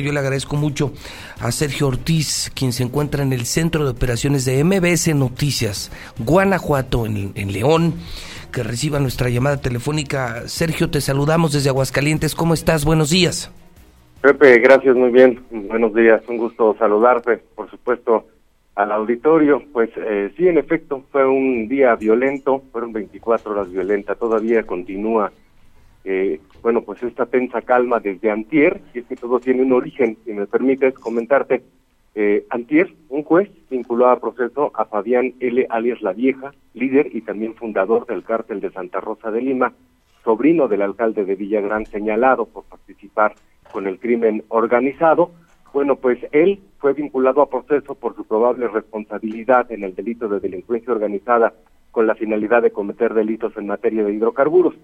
Yo le agradezco mucho a Sergio Ortiz, quien se encuentra en el Centro de Operaciones de MBS Noticias, Guanajuato, en, León, que reciba nuestra llamada telefónica. Sergio, te saludamos desde Aguascalientes. ¿Cómo estás? Buenos días. Pepe, gracias, muy bien. Buenos días, un gusto saludarte, por supuesto, al auditorio. Pues eh, sí, en efecto, fue un día violento, fueron 24 horas violentas, todavía continúa eh, bueno, pues esta tensa calma desde antier, y es que todo tiene un origen, si me permites comentarte, eh, antier, un juez vinculó a proceso a Fabián L. alias La Vieja, líder y también fundador del cártel de Santa Rosa de Lima, sobrino del alcalde de Villagrán señalado por participar con el crimen organizado. Bueno, pues él fue vinculado a proceso por su probable responsabilidad en el delito de delincuencia organizada con la finalidad de cometer delitos en materia de hidrocarburos.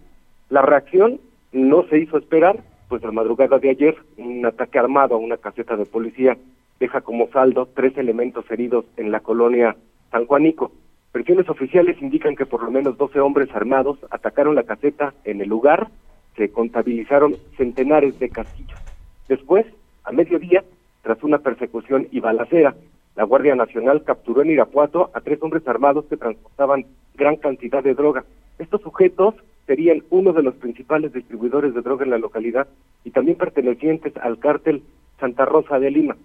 La reacción no se hizo esperar, pues la madrugada de ayer un ataque armado a una caseta de policía deja como saldo tres elementos heridos en la colonia San Juanico. Versiones oficiales indican que por lo menos 12 hombres armados atacaron la caseta en el lugar, se contabilizaron centenares de castillos. Después, a mediodía, tras una persecución y balacera, la Guardia Nacional capturó en Irapuato a tres hombres armados que transportaban gran cantidad de droga. Estos sujetos serían uno de los principales distribuidores de droga en la localidad y también pertenecientes al cártel Santa Rosa de Lima.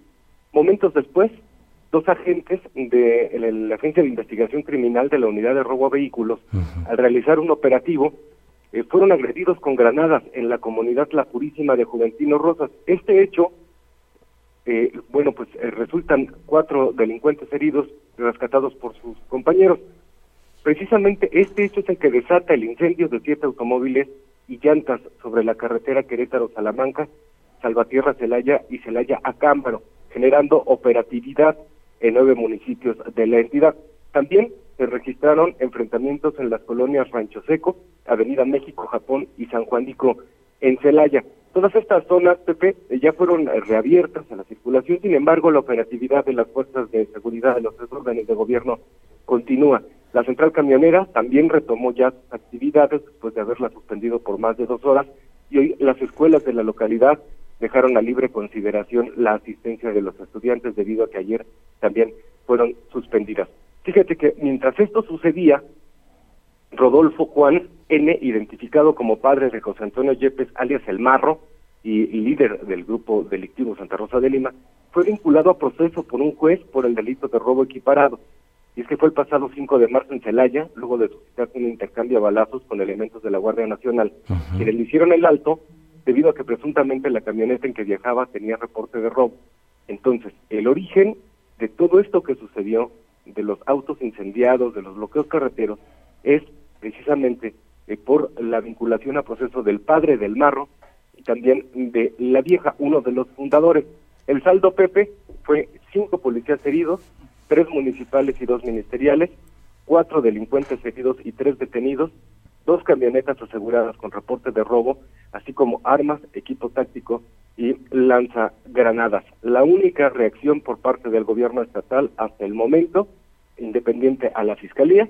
Momentos después, dos agentes de la Agencia de Investigación Criminal de la Unidad de Robo a Vehículos, al realizar un operativo, eh, fueron agredidos con granadas en la comunidad La Purísima de Juventino Rosas. Este hecho, eh, bueno, pues eh, resultan cuatro delincuentes heridos rescatados por sus compañeros. Precisamente este hecho es el que desata el incendio de siete automóviles y llantas sobre la carretera Querétaro-Salamanca, Salvatierra Celaya y Celaya Acámbaro, generando operatividad en nueve municipios de la entidad. También se registraron enfrentamientos en las colonias Rancho Seco, Avenida México, Japón y San Juanico en Celaya. Todas estas zonas, Pepe, ya fueron reabiertas a la circulación, sin embargo, la operatividad de las fuerzas de seguridad de los tres órdenes de gobierno continúa. La central camionera también retomó ya actividades después de haberla suspendido por más de dos horas y hoy las escuelas de la localidad dejaron a libre consideración la asistencia de los estudiantes debido a que ayer también fueron suspendidas. Fíjate que mientras esto sucedía, Rodolfo Juan N., identificado como padre de José Antonio Yepes, alias El Marro, y líder del grupo delictivo Santa Rosa de Lima, fue vinculado a proceso por un juez por el delito de robo equiparado. Y es que fue el pasado 5 de marzo en Celaya, luego de suscitar un intercambio a balazos con elementos de la Guardia Nacional, que le hicieron el alto debido a que presuntamente la camioneta en que viajaba tenía reporte de robo. Entonces, el origen de todo esto que sucedió, de los autos incendiados, de los bloqueos carreteros, es precisamente eh, por la vinculación a proceso del padre del marro y también de la vieja, uno de los fundadores. El saldo Pepe fue cinco policías heridos, tres municipales y dos ministeriales, cuatro delincuentes heridos y tres detenidos, dos camionetas aseguradas con reporte de robo, así como armas, equipo táctico y lanzagranadas. La única reacción por parte del gobierno estatal hasta el momento, independiente a la fiscalía,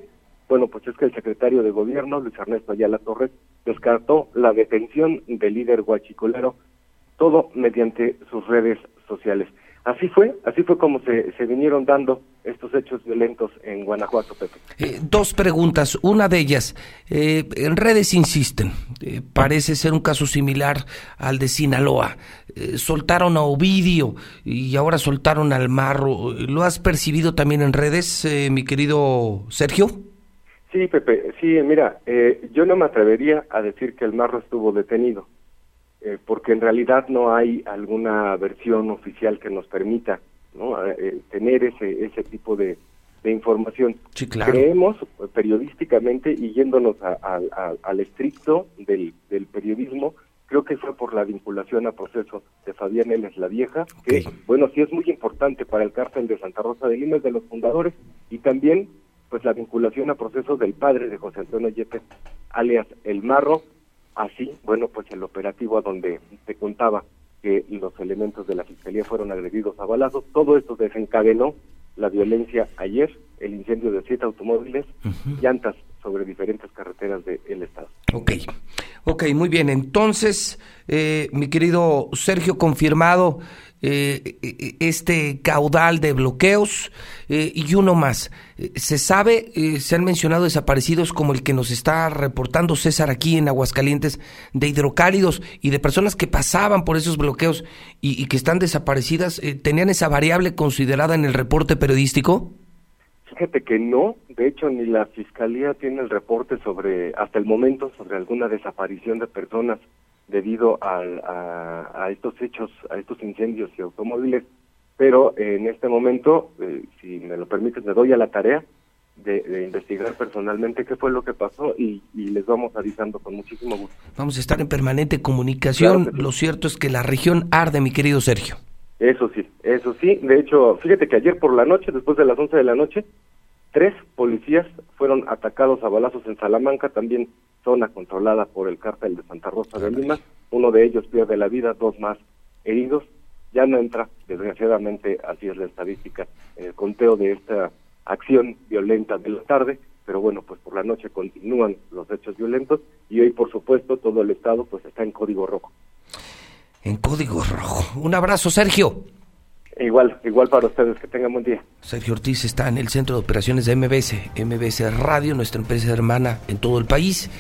bueno, pues es que el secretario de gobierno, Luis Ernesto Ayala Torres, descartó la detención del líder guachicolero, todo mediante sus redes sociales. Así fue, así fue como se, se vinieron dando estos hechos violentos en Guanajuato, Pepe. Eh, dos preguntas. Una de ellas, eh, en redes insisten, eh, parece ser un caso similar al de Sinaloa. soltaron a Ovidio y ahora soltaron al Marro. ¿Lo has percibido también en redes, mi querido Sergio? Sí, Pepe, sí, mira, yo no me atrevería a decir que el Marro estuvo detenido eh, porque en realidad no hay alguna versión oficial que nos permita ¿no? Eh, tener ese, ese tipo de, información. Creemos eh, periodísticamente y yéndonos al estricto del, del periodismo, creo que fue por la vinculación a proceso de Fabián Eles la Vieja, que, bueno, sí es muy importante para el cárcel de Santa Rosa de Lima, es de los fundadores, y también, pues, la vinculación a proceso del padre de José Antonio Yepes, alias El Marro, Así, bueno, pues el operativo a donde se contaba que los elementos de la Fiscalía fueron agredidos a balazos, todo esto desencadenó la violencia ayer, el incendio de siete automóviles, llantas sobre diferentes carreteras del estado. Ok, muy bien. Entonces, eh, mi querido Sergio, confirmado eh, este caudal de bloqueos eh, y uno más. Se sabe, se han mencionado desaparecidos como el que nos está reportando César aquí en Aguascalientes, de hidrocálidos y de personas que pasaban por esos bloqueos y, y que están desaparecidas. ¿Tenían esa variable considerada en el reporte periodístico? Fíjate que no, de hecho ni la fiscalía tiene el reporte sobre, hasta el momento, sobre alguna desaparición de personas debido a, estos hechos, a estos incendios y automóviles, pero en este momento, eh, si me lo permites, me doy a la tarea de, investigar personalmente qué fue lo que pasó y, les vamos avisando con muchísimo gusto. Vamos a estar en permanente comunicación. Lo cierto es que la región arde, mi querido Sergio. Eso sí, eso sí. De hecho, fíjate que ayer por la noche, después de las 11 de la noche, Tres policías fueron atacados a balazos en Salamanca, también zona controlada por el cártel de Santa Rosa de Lima. Uno de ellos pierde la vida, dos más heridos. Ya no entra, desgraciadamente, así es la estadística, en el conteo de esta acción violenta de la tarde, pero bueno, pues por la noche continúan los hechos violentos y hoy, por supuesto, todo el Estado pues está en código rojo. En código rojo. Un abrazo, Sergio. Igual, igual para ustedes, que tengan buen día. Sergio Ortiz está en el centro de operaciones de MBS, MBS Radio, nuestra empresa hermana en todo el país.